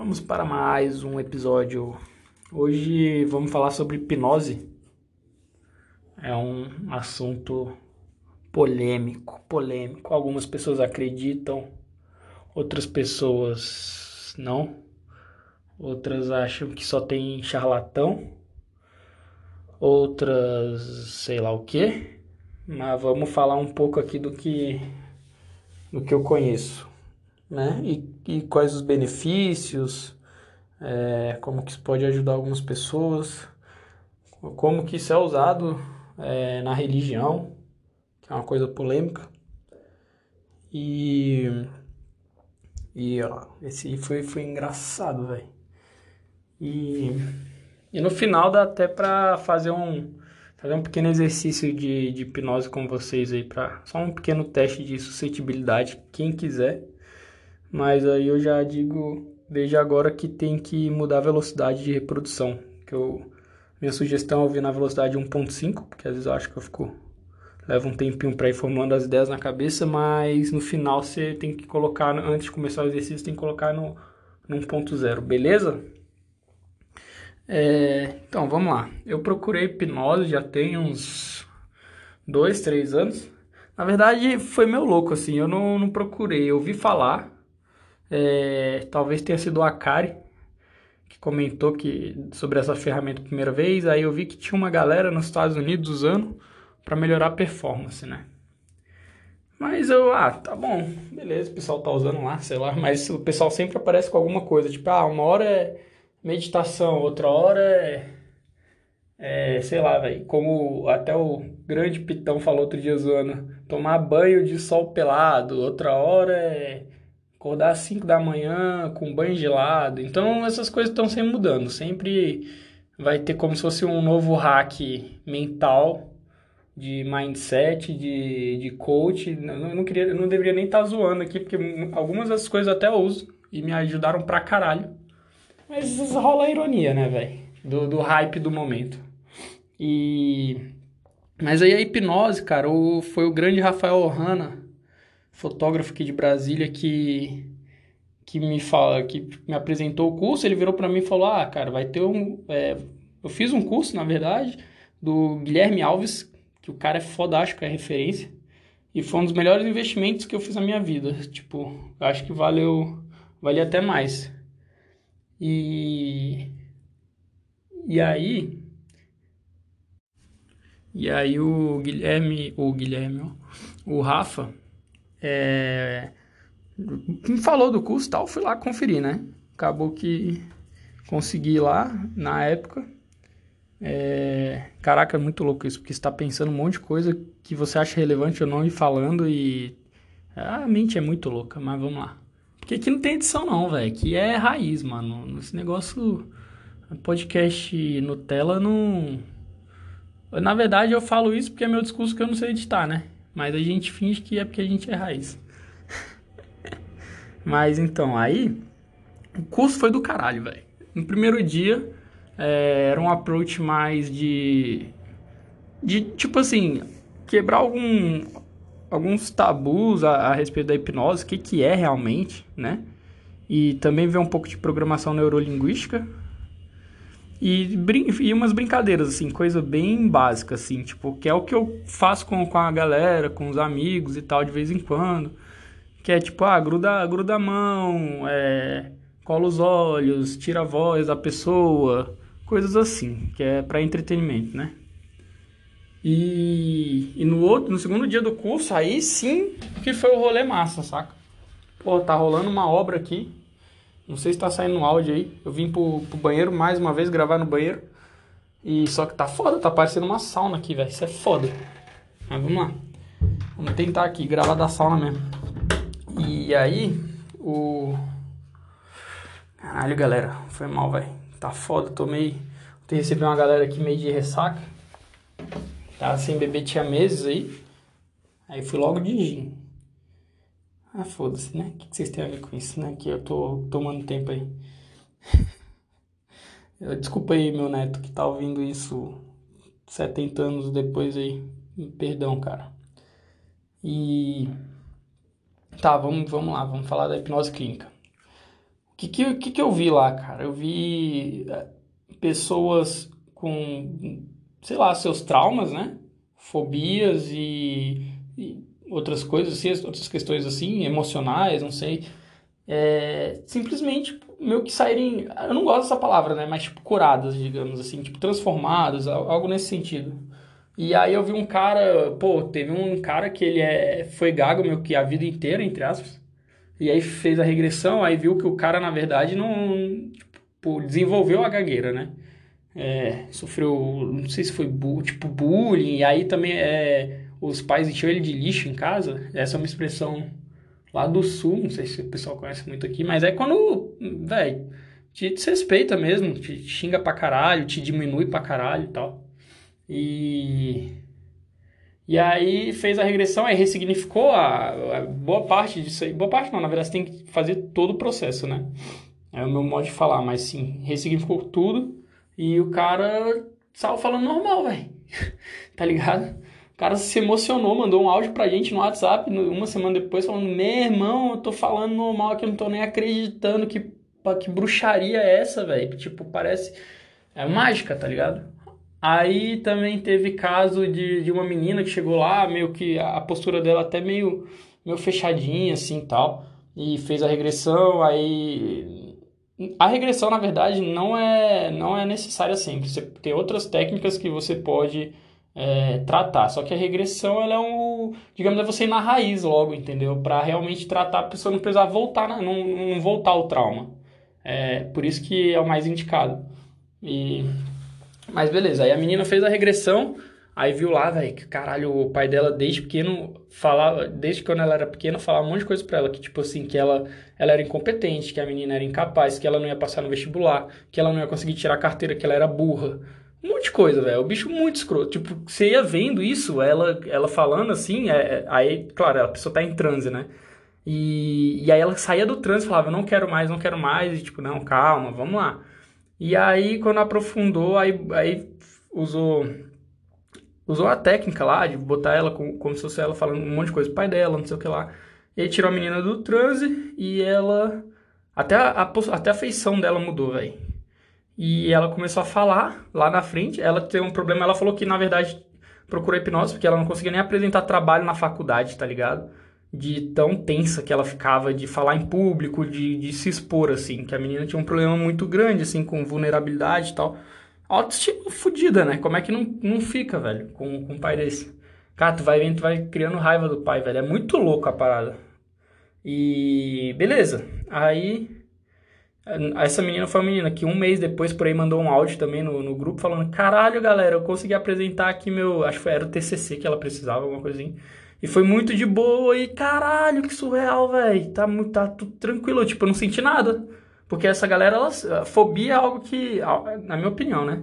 Vamos para mais um episódio. Hoje vamos falar sobre hipnose. É um assunto polêmico, polêmico. Algumas pessoas acreditam, outras pessoas não. Outras acham que só tem charlatão. Outras, sei lá o que. Mas vamos falar um pouco aqui do que do que eu conheço né? E, e quais os benefícios, é, como que isso pode ajudar algumas pessoas, como que isso é usado é, na religião, que é uma coisa polêmica. E, e ó, esse foi, foi engraçado, velho. E, e no final dá até pra fazer um, fazer um pequeno exercício de, de hipnose com vocês aí, pra, só um pequeno teste de suscetibilidade, quem quiser. Mas aí eu já digo desde agora que tem que mudar a velocidade de reprodução. Que eu, minha sugestão é ouvir na velocidade 1.5, porque às vezes eu acho que eu fico leva um tempinho para ir formando as ideias na cabeça, mas no final você tem que colocar, antes de começar o exercício, tem que colocar no, no 1.0, beleza? É, então, vamos lá. Eu procurei hipnose já tem uns dois, três anos. Na verdade, foi meu louco, assim, eu não, não procurei, eu ouvi falar, é, talvez tenha sido o Akari que comentou que sobre essa ferramenta primeira vez. Aí eu vi que tinha uma galera nos Estados Unidos usando para melhorar a performance, né? Mas eu, ah, tá bom, beleza, o pessoal tá usando lá, sei lá, mas o pessoal sempre aparece com alguma coisa, tipo, ah, uma hora é meditação, outra hora é, é sei lá, velho, como até o grande Pitão falou outro dia zoando, tomar banho de sol pelado, outra hora é acordar às 5 da manhã com banho gelado. Então essas coisas estão sempre mudando. Sempre vai ter como se fosse um novo hack mental de mindset, de, de coach. Eu não, queria, eu não deveria nem estar tá zoando aqui, porque algumas dessas coisas até eu uso e me ajudaram pra caralho. Mas rola a ironia, né, velho? Do, do hype do momento. E. Mas aí a hipnose, cara, o, foi o grande Rafael Ohana fotógrafo aqui de Brasília que que me fala que me apresentou o curso ele virou para mim e falou ah cara vai ter um é, eu fiz um curso na verdade do Guilherme Alves que o cara é fodástico é referência e foi um dos melhores investimentos que eu fiz na minha vida tipo acho que valeu valia até mais. E e aí e aí o Guilherme o Guilherme o Rafa é, me falou do curso e tal, fui lá conferir, né? Acabou que consegui lá na época. É, caraca, é muito louco isso, porque você tá pensando um monte de coisa que você acha relevante ou não e falando e. A mente é muito louca, mas vamos lá. Porque aqui não tem edição, não, velho. Aqui é raiz, mano. Esse negócio. Podcast Nutella não. Na verdade, eu falo isso porque é meu discurso que eu não sei editar, né? Mas a gente finge que é porque a gente é raiz. Mas então, aí. O curso foi do caralho, velho. No primeiro dia, é, era um approach mais de. De, tipo assim, quebrar algum, alguns tabus a, a respeito da hipnose, o que, que é realmente, né? E também ver um pouco de programação neurolinguística, e, e umas brincadeiras, assim, coisa bem básica, assim, tipo, que é o que eu faço com, com a galera, com os amigos e tal, de vez em quando. Que é tipo, ah, gruda, gruda a mão, é, cola os olhos, tira a voz da pessoa, coisas assim, que é para entretenimento, né? E, e no outro, no segundo dia do curso, aí sim que foi o rolê massa, saca? Pô, tá rolando uma obra aqui, não sei se tá saindo no áudio aí. Eu vim pro, pro banheiro mais uma vez gravar no banheiro. E só que tá foda, tá parecendo uma sauna aqui, velho. Isso é foda. Mas vamos lá. Vamos tentar aqui gravar da sauna mesmo. E aí, o. Caralho, galera. Foi mal, velho. Tá foda, tomei. Ontem recebi uma galera aqui meio de ressaca. Tava sem beber tinha meses aí. Aí fui logo de gin. Ah, foda-se, né? O que vocês têm a ver com isso, né? Que eu tô tomando tempo aí. Desculpa aí, meu neto, que tá ouvindo isso 70 anos depois aí. Perdão, cara. E. Tá, vamos, vamos lá, vamos falar da hipnose clínica. O que, que, que, que eu vi lá, cara? Eu vi é, pessoas com, sei lá, seus traumas, né? Fobias e, e outras coisas assim, outras questões assim, emocionais, não sei. É, simplesmente meio que saírem, eu não gosto dessa palavra, né? Mas tipo curadas, digamos assim, tipo transformadas, algo nesse sentido. E aí eu vi um cara, pô, teve um cara que ele é, foi gago meio que a vida inteira, entre aspas. E aí fez a regressão, aí viu que o cara, na verdade, não tipo, desenvolveu a gagueira, né? É, sofreu, não sei se foi bu, tipo bullying, e aí também é, os pais enchiam ele de lixo em casa. Essa é uma expressão lá do sul, não sei se o pessoal conhece muito aqui, mas é quando, velho, te desrespeita mesmo, te xinga pra caralho, te diminui pra caralho e tal. E e aí fez a regressão, aí ressignificou a, a, boa parte disso aí. Boa parte não, na verdade você tem que fazer todo o processo, né? É o meu modo de falar, mas sim, ressignificou tudo e o cara saiu falando normal, velho. tá ligado? Cara se emocionou, mandou um áudio pra gente no WhatsApp uma semana depois falando: Meu irmão, eu tô falando normal aqui, eu não tô nem acreditando que, que bruxaria é essa, velho. Tipo, parece. É mágica, tá ligado? Aí também teve caso de, de uma menina que chegou lá, meio que a postura dela até meio, meio fechadinha, assim, tal. E fez a regressão, aí... A regressão, na verdade, não é, não é necessária sempre. Você tem outras técnicas que você pode é, tratar. Só que a regressão, ela é um... Digamos, é você ir na raiz logo, entendeu? Para realmente tratar a pessoa não precisar voltar, não, não voltar o trauma. É, por isso que é o mais indicado. E mas beleza, aí a menina fez a regressão, aí viu lá, velho, que caralho, o pai dela desde pequeno falava, desde quando ela era pequena, falava um monte de coisa pra ela, que tipo assim, que ela, ela era incompetente, que a menina era incapaz, que ela não ia passar no vestibular, que ela não ia conseguir tirar a carteira, que ela era burra. Um monte de coisa, velho. O bicho muito escroto. Tipo, você ia vendo isso, ela, ela falando assim, é, é aí, claro, a pessoa tá em transe, né? E, e aí ela saía do transe e falava, eu não quero mais, não quero mais, e tipo, não, calma, vamos lá. E aí, quando aprofundou, aí, aí usou usou a técnica lá de botar ela como, como se fosse ela falando um monte de coisa pro pai dela, não sei o que lá. E aí tirou a menina do transe e ela. Até a, a até a feição dela mudou, velho. E ela começou a falar lá na frente. Ela tem um problema, ela falou que na verdade procurou hipnose porque ela não conseguia nem apresentar trabalho na faculdade, tá ligado? de tão tensa que ela ficava de falar em público, de, de se expor, assim, que a menina tinha um problema muito grande, assim, com vulnerabilidade e tal. Autoestima fodida, né? Como é que não, não fica, velho, com, com um pai desse? Cara, tu vai vendo, tu vai criando raiva do pai, velho. É muito louco a parada. E beleza. Aí essa menina foi uma menina que um mês depois por aí mandou um áudio também no, no grupo falando: Caralho, galera, eu consegui apresentar aqui meu. Acho que era o TCC que ela precisava, alguma coisinha. E foi muito de boa e caralho, que surreal, velho. Tá, tá tudo tranquilo. Tipo, eu não senti nada. Porque essa galera, ela, fobia é algo que, na minha opinião, né?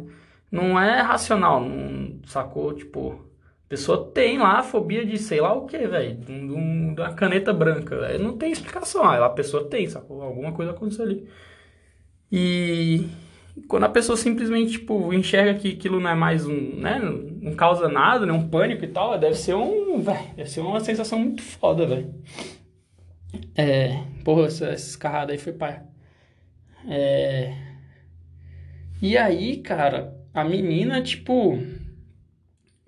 Não é racional. Não, sacou? Tipo, pessoa tem lá a fobia de sei lá o que, velho. De, uma caneta branca. Véio. Não tem explicação. A pessoa tem, sacou? Alguma coisa aconteceu ali. E quando a pessoa simplesmente, tipo, enxerga que aquilo não é mais um, né, não causa nada, né, um pânico e tal, deve ser um, velho, deve ser uma sensação muito foda, velho. É, porra, essa, essa escarrada aí foi pai. É... E aí, cara, a menina, tipo,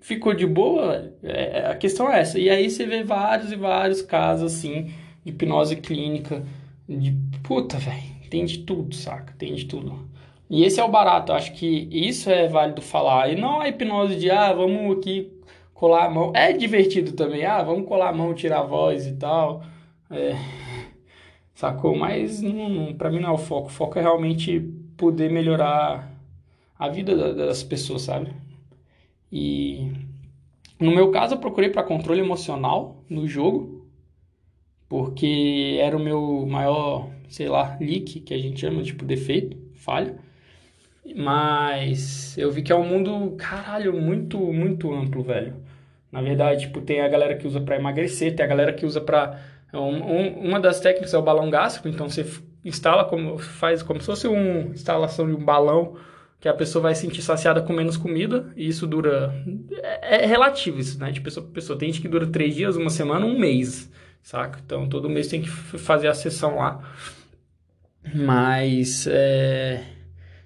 ficou de boa, é, a questão é essa. E aí você vê vários e vários casos, assim, de hipnose clínica, de puta, velho, tem de tudo, saca? Tem de tudo. E esse é o barato, acho que isso é válido falar. E não a hipnose de, ah, vamos aqui colar a mão. É divertido também, ah, vamos colar a mão, tirar a voz e tal. É, sacou? Mas não, não, pra mim não é o foco. O foco é realmente poder melhorar a vida das pessoas, sabe? E no meu caso eu procurei para controle emocional no jogo, porque era o meu maior, sei lá, leak, que a gente chama, tipo, defeito, falha. Mas eu vi que é um mundo, caralho, muito, muito amplo, velho. Na verdade, tipo, tem a galera que usa para emagrecer, tem a galera que usa para um, um, uma das técnicas é o balão gástrico, então você instala como faz como se fosse uma instalação de um balão que a pessoa vai sentir saciada com menos comida e isso dura é, é relativo isso, né? De pessoa para pessoa. Tem gente que dura três dias, uma semana, um mês, saca? Então todo mês tem que fazer a sessão lá. Mas é,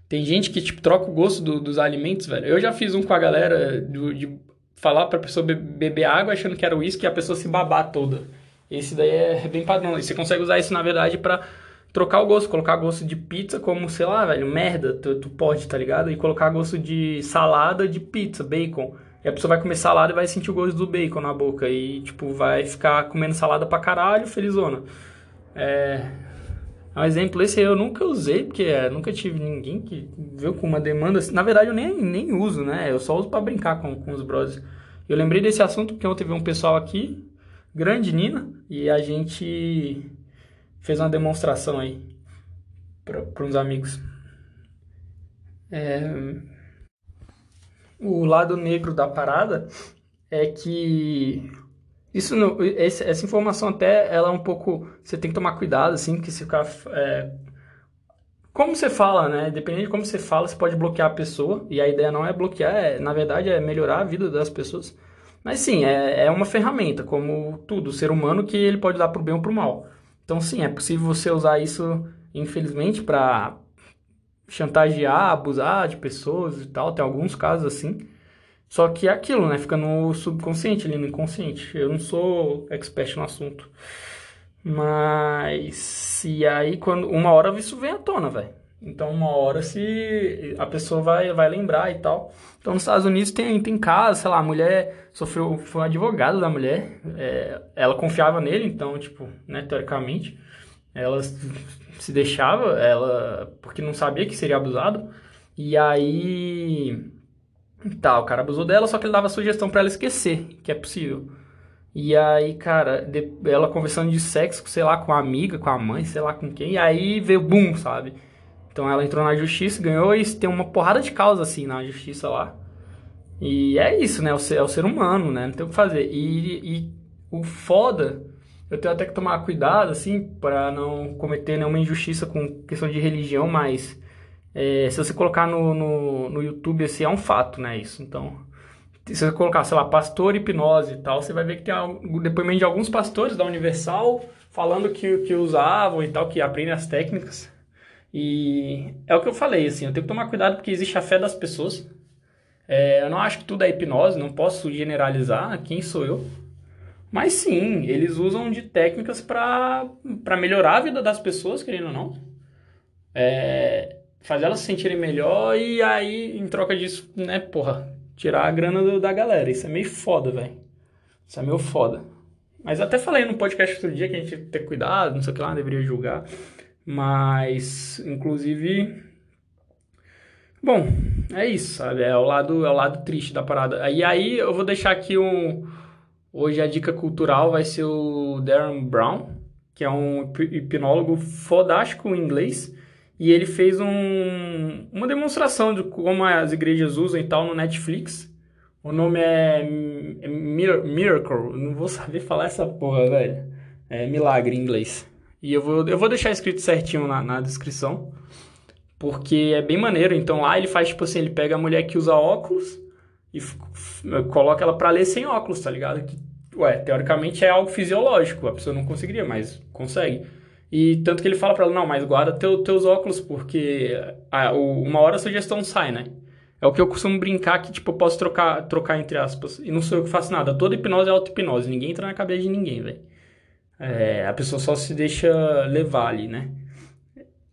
tem gente que tipo, troca o gosto do, dos alimentos, velho. Eu já fiz um com a galera de falar pra pessoa be beber água achando que era uísque e a pessoa se babar toda. Esse daí é bem padrão. E você consegue usar isso, na verdade, para trocar o gosto, colocar gosto de pizza como, sei lá, velho, merda, tu, tu pode, tá ligado? E colocar gosto de salada de pizza, bacon. E a pessoa vai comer salada e vai sentir o gosto do bacon na boca. E, tipo, vai ficar comendo salada pra caralho, felizona. É. Um exemplo esse eu nunca usei, porque é, nunca tive ninguém que veio com uma demanda assim. Na verdade, eu nem, nem uso, né? Eu só uso para brincar com, com os brothers. Eu lembrei desse assunto porque ontem veio um pessoal aqui, grande Nina, e a gente fez uma demonstração aí para uns amigos. É, o lado negro da parada é que isso não, essa informação até ela é um pouco você tem que tomar cuidado assim que se ficar é, como você fala, né? Dependendo de como você fala, você pode bloquear a pessoa. E a ideia não é bloquear, é, na verdade é melhorar a vida das pessoas. Mas sim, é, é uma ferramenta, como tudo, ser humano, que ele pode dar para o bem ou para o mal. Então sim, é possível você usar isso, infelizmente, para chantagear, abusar de pessoas e tal. Tem alguns casos assim. Só que é aquilo, né? Fica no subconsciente, ali no inconsciente. Eu não sou expert no assunto. Mas. E aí, quando. Uma hora isso vem à tona, velho. Então, uma hora se a pessoa vai, vai lembrar e tal. Então, nos Estados Unidos tem, tem casos, sei lá, a mulher sofreu, foi um advogado da mulher, é, ela confiava nele, então, tipo, né, teoricamente, ela se deixava, ela, porque não sabia que seria abusado, e aí, tá, o cara abusou dela, só que ele dava sugestão para ela esquecer, que é possível. E aí, cara, ela conversando de sexo, sei lá, com a amiga, com a mãe, sei lá com quem, e aí veio boom, sabe? Então ela entrou na justiça, ganhou e tem uma porrada de causa assim na justiça lá. E é isso, né? É o ser, é o ser humano, né? Não tem o que fazer. E, e o foda, eu tenho até que tomar cuidado, assim, para não cometer nenhuma injustiça com questão de religião, mas é, se você colocar no, no, no YouTube, assim, é um fato, né? Isso. Então, se você colocar, sei lá, pastor hipnose e tal, você vai ver que tem um depoimento de alguns pastores da Universal falando que, que usavam e tal, que aprendem as técnicas. E é o que eu falei, assim, eu tenho que tomar cuidado porque existe a fé das pessoas. É, eu não acho que tudo é hipnose, não posso generalizar, quem sou eu? Mas sim, eles usam de técnicas para melhorar a vida das pessoas, querendo ou não. É, fazer elas se sentirem melhor e aí, em troca disso, né, porra, tirar a grana do, da galera. Isso é meio foda, velho. Isso é meio foda. Mas até falei no podcast outro dia que a gente tem que ter cuidado, não sei o que lá, deveria julgar. Mas, inclusive. Bom, é isso, sabe? É o lado, é o lado triste da parada. E aí eu vou deixar aqui um. Hoje a dica cultural vai ser o Darren Brown, que é um hipnólogo fodástico em inglês. E ele fez um, uma demonstração de como as igrejas usam e tal no Netflix. O nome é, é Miracle. Não vou saber falar essa porra, velho. É milagre em inglês. E eu vou, eu vou deixar escrito certinho na, na descrição. Porque é bem maneiro. Então lá ele faz tipo assim: ele pega a mulher que usa óculos e coloca ela pra ler sem óculos, tá ligado? Que, ué, teoricamente é algo fisiológico. A pessoa não conseguiria, mas consegue. E tanto que ele fala pra ela: não, mas guarda teu, teus óculos, porque a, o, uma hora a sugestão sai, né? É o que eu costumo brincar que, tipo, eu posso trocar, trocar entre aspas. E não sou eu que faço nada. Toda hipnose é auto-hipnose. Ninguém entra na cabeça de ninguém, velho. É, a pessoa só se deixa levar ali, né?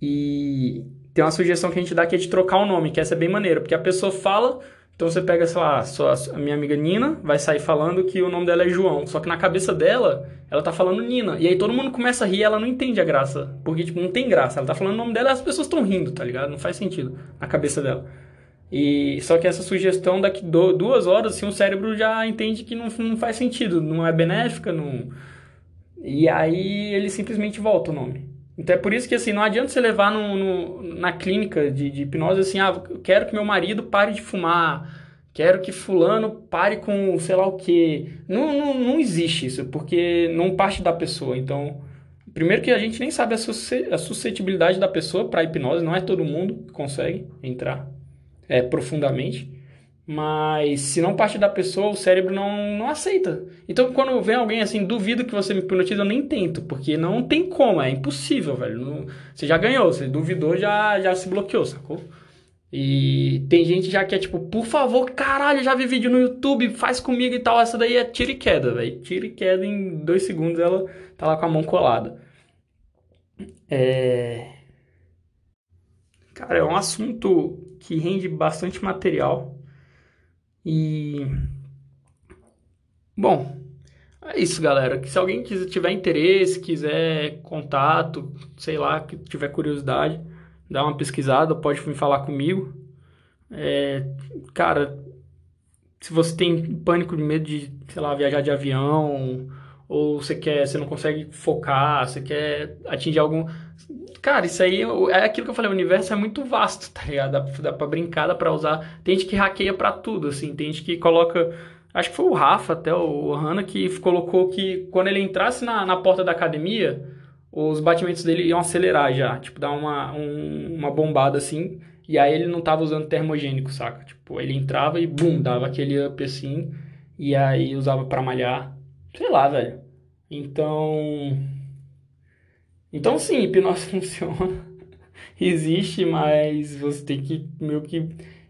E tem uma sugestão que a gente dá que é de trocar o nome, que essa é bem maneira, porque a pessoa fala, então você pega, sei lá, sua, a minha amiga Nina vai sair falando que o nome dela é João, só que na cabeça dela, ela tá falando Nina, e aí todo mundo começa a rir e ela não entende a graça, porque, tipo, não tem graça, ela tá falando o nome dela e as pessoas estão rindo, tá ligado? Não faz sentido na cabeça dela. E só que essa sugestão daqui do, duas horas, assim, o cérebro já entende que não, não faz sentido, não é benéfica, não e aí ele simplesmente volta o nome. Então é por isso que assim, não adianta você levar no, no na clínica de, de, hipnose assim, ah, eu quero que meu marido pare de fumar, quero que fulano pare com sei lá o que. Não, não, não existe isso, porque não parte da pessoa. Então, primeiro que a gente nem sabe a suscetibilidade da pessoa para hipnose, não é todo mundo que consegue entrar é, profundamente. Mas se não parte da pessoa, o cérebro não, não aceita. Então, quando vem alguém assim, duvido que você me hipnotize, eu nem tento, porque não tem como, é impossível, velho. Não, você já ganhou, você duvidou, já, já se bloqueou, sacou? E tem gente já que é tipo, por favor, caralho, já vi vídeo no YouTube, faz comigo e tal. Essa daí é tira e queda, velho. Tira e queda em dois segundos ela tá lá com a mão colada. É. Cara, é um assunto que rende bastante material. E. Bom, é isso, galera. Se alguém quiser, tiver interesse, quiser contato, sei lá, que tiver curiosidade, dá uma pesquisada, pode vir falar comigo. É, cara, se você tem pânico de medo de, sei lá, viajar de avião, ou você quer, você não consegue focar, você quer atingir algum. Cara, isso aí é aquilo que eu falei, o universo é muito vasto, tá ligado? Dá, dá pra brincar, dá pra usar. Tem gente que hackeia pra tudo, assim, tem gente que coloca. Acho que foi o Rafa, até o Hanna, que colocou que quando ele entrasse na, na porta da academia, os batimentos dele iam acelerar já, tipo, dar uma, um, uma bombada assim, e aí ele não tava usando termogênico, saca? Tipo, ele entrava e bum, dava aquele up assim, e aí usava para malhar. Sei lá, velho. Então. Então sim, hipnose funciona. Existe, mas você tem que meio que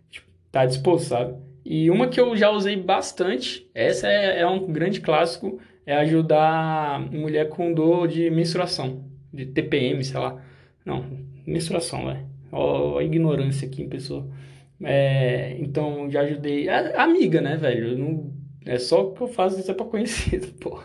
tipo, tá disposto, sabe? E uma que eu já usei bastante, essa é, é um grande clássico, é ajudar mulher com dor de menstruação, de TPM, sei lá. Não, menstruação, velho. Ó, a ignorância aqui em pessoa. É, então, já ajudei. A, amiga, né, velho? Não, é só que eu faço isso é pra conhecido, pô.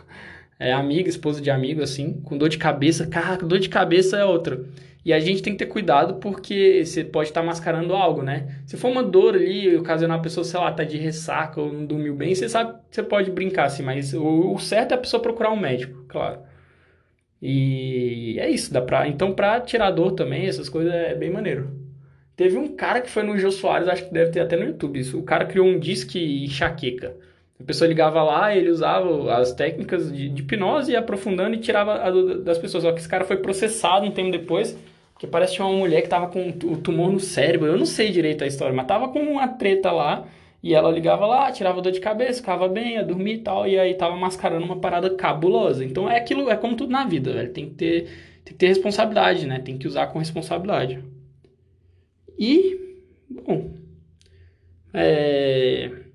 É amiga, esposa de amigo, assim, com dor de cabeça. Caraca, dor de cabeça é outra. E a gente tem que ter cuidado porque você pode estar tá mascarando algo, né? Se for uma dor ali, ocasionar a pessoa, sei lá, tá de ressaca ou não dormiu bem, você sabe você pode brincar assim, mas o, o certo é a pessoa procurar um médico, claro. E é isso, dá pra. Então, pra tirar dor também, essas coisas é bem maneiro. Teve um cara que foi no Jô Soares, acho que deve ter até no YouTube isso. O cara criou um disque enxaqueca. A pessoa ligava lá, ele usava as técnicas de, de hipnose e aprofundando e tirava a das pessoas. Só que esse cara foi processado um tempo depois, que parece que tinha uma mulher que tava com o tumor no cérebro. Eu não sei direito a história, mas tava com uma treta lá. E ela ligava lá, tirava dor de cabeça, ficava bem, ia dormir e tal, e aí tava mascarando uma parada cabulosa. Então é aquilo, é como tudo na vida, velho. Tem que ter, tem que ter responsabilidade, né? Tem que usar com responsabilidade. E, bom, é...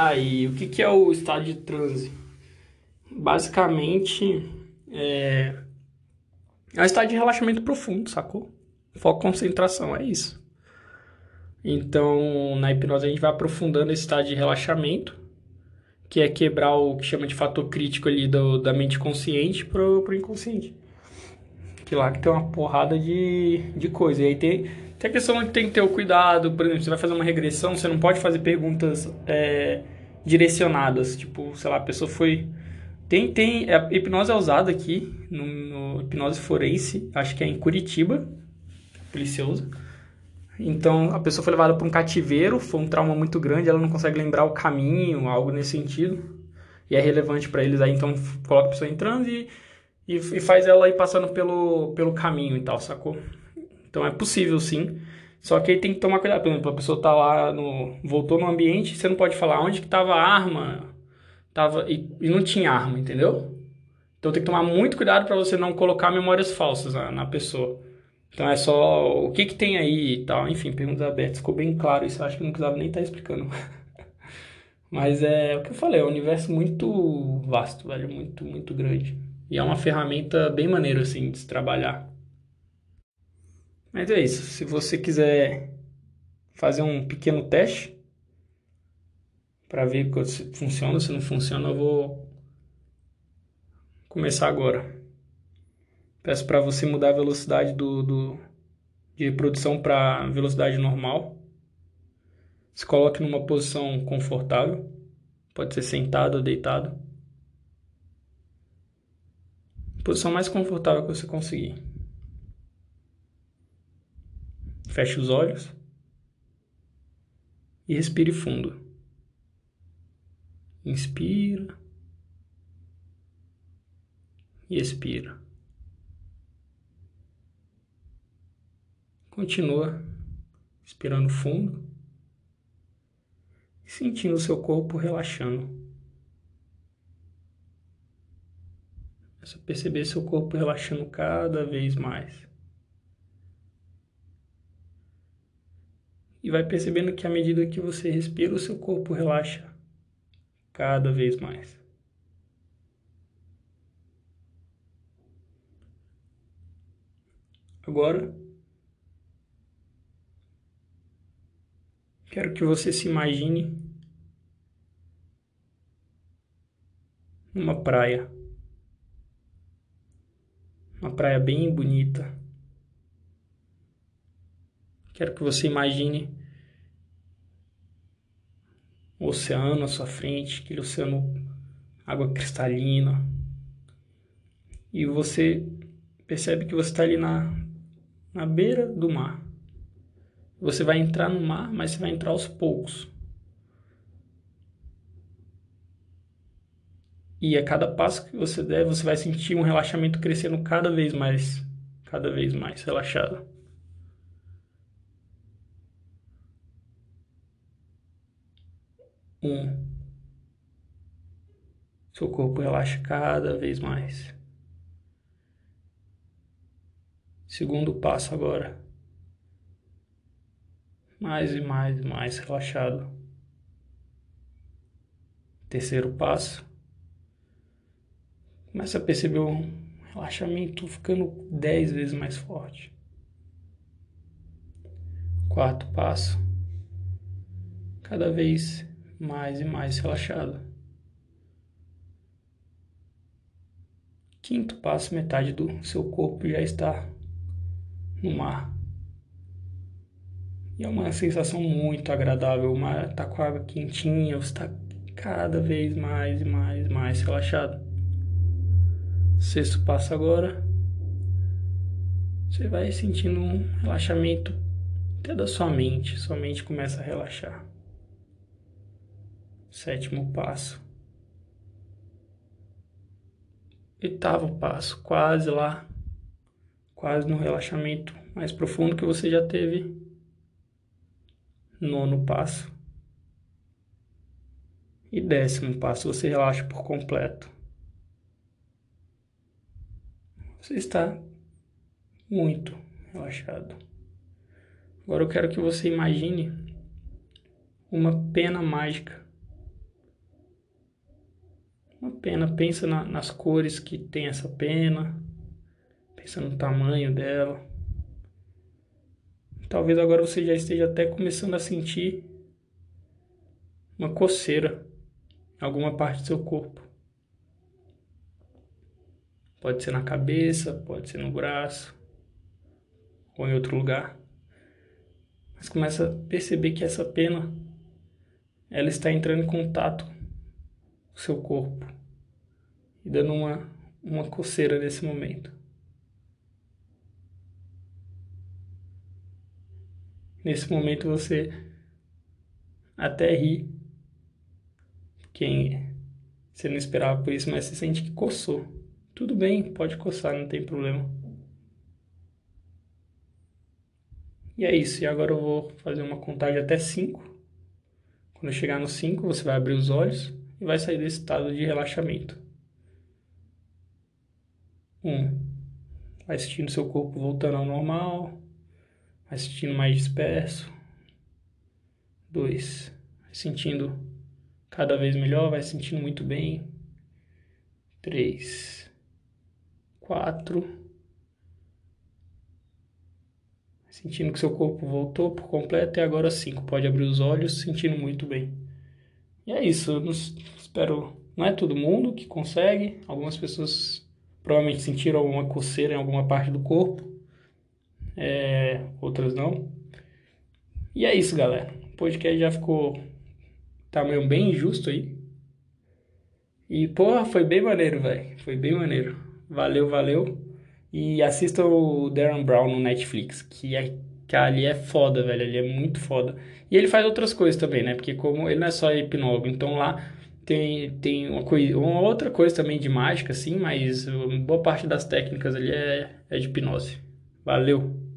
Aí, o que, que é o estado de transe? Basicamente, é... é um estado de relaxamento profundo, sacou? Foco, concentração, é isso. Então, na hipnose a gente vai aprofundando esse estado de relaxamento, que é quebrar o que chama de fator crítico ali do, da mente consciente pro, pro inconsciente. Que lá que tem uma porrada de, de coisa. E aí tem, tem a questão de tem que ter o cuidado, por exemplo, você vai fazer uma regressão, você não pode fazer perguntas é, direcionadas. Tipo, sei lá, a pessoa foi. Tem, tem. A hipnose é usada aqui no, no hipnose forense, acho que é em Curitiba, Policioso. Então a pessoa foi levada para um cativeiro, foi um trauma muito grande, ela não consegue lembrar o caminho, algo nesse sentido. E é relevante para eles aí, então coloca a pessoa em transe e, e, faz ela ir passando pelo, pelo caminho e tal, sacou? Então é possível sim. Só que aí tem que tomar cuidado, por exemplo, a pessoa tá lá no. voltou no ambiente, você não pode falar onde que tava a arma, tava, e, e não tinha arma, entendeu? Então tem que tomar muito cuidado para você não colocar memórias falsas na, na pessoa. Então é só o que que tem aí e tal. Enfim, perguntas abertas. Ficou bem claro isso. Eu acho que não precisava nem estar tá explicando. Mas é o que eu falei, é um universo muito vasto, velho. Muito, muito grande. E é uma ferramenta bem maneira, assim, de se trabalhar. Mas é isso. Se você quiser fazer um pequeno teste para ver se funciona, se não funciona, eu vou começar agora. Peço para você mudar a velocidade do, do de reprodução para velocidade normal. Se coloque numa posição confortável. Pode ser sentado ou deitado. Posição mais confortável que você conseguir. Feche os olhos e respire fundo. Inspira e expira. Continua respirando fundo. sentindo o seu corpo relaxando. Começa a perceber seu corpo relaxando cada vez mais. E vai percebendo que à medida que você respira, o seu corpo relaxa cada vez mais. Agora, quero que você se imagine numa praia. Uma praia bem bonita. Quero que você imagine o oceano à sua frente, aquele oceano, água cristalina. E você percebe que você está ali na, na beira do mar. Você vai entrar no mar, mas você vai entrar aos poucos. E a cada passo que você der, você vai sentir um relaxamento crescendo cada vez mais, cada vez mais relaxado. Um. Seu corpo relaxa cada vez mais. Segundo passo agora. Mais e mais e mais relaxado. Terceiro passo. Começa a perceber um relaxamento ficando dez vezes mais forte. Quarto passo. Cada vez mais e mais relaxado. Quinto passo, metade do seu corpo já está no mar. E é uma sensação muito agradável. O mar está com a água quentinha, você está cada vez mais e mais e mais relaxado. Sexto passo agora. Você vai sentindo um relaxamento até da sua mente. Sua mente começa a relaxar. Sétimo passo. Oitavo passo, quase lá quase no relaxamento mais profundo que você já teve. Nono passo. E décimo passo, você relaxa por completo. Você está muito relaxado. Agora eu quero que você imagine uma pena mágica. Uma pena, pensa na, nas cores que tem essa pena Pensa no tamanho dela. Talvez agora você já esteja até começando a sentir uma coceira em alguma parte do seu corpo. Pode ser na cabeça, pode ser no braço ou em outro lugar. Mas começa a perceber que essa pena ela está entrando em contato o seu corpo e dando uma, uma coceira nesse momento. Nesse momento você até ri. Quem você não esperava por isso, mas você sente que coçou. Tudo bem, pode coçar, não tem problema. E é isso. E agora eu vou fazer uma contagem até 5. Quando eu chegar no 5, você vai abrir os olhos e vai sair desse estado de relaxamento. 1. Um, vai sentindo seu corpo voltando ao normal vai sentindo mais disperso. Dois, vai sentindo cada vez melhor, vai sentindo muito bem. Três, quatro, sentindo que seu corpo voltou por completo e agora cinco, pode abrir os olhos, sentindo muito bem. E é isso, eu não, espero, não é todo mundo que consegue, algumas pessoas provavelmente sentiram alguma coceira em alguma parte do corpo, é, outras não. E é isso, galera. O podcast já ficou tamanho bem injusto aí. E, porra, foi bem maneiro, velho. Foi bem maneiro. Valeu, valeu. E assista o Darren Brown no Netflix, que, é, que ali é foda, velho. Ele é muito foda. E ele faz outras coisas também, né? Porque como ele não é só hipnólogo, então lá tem, tem uma, coisa, uma outra coisa também de mágica, assim, mas boa parte das técnicas ali é, é de hipnose. Valeu!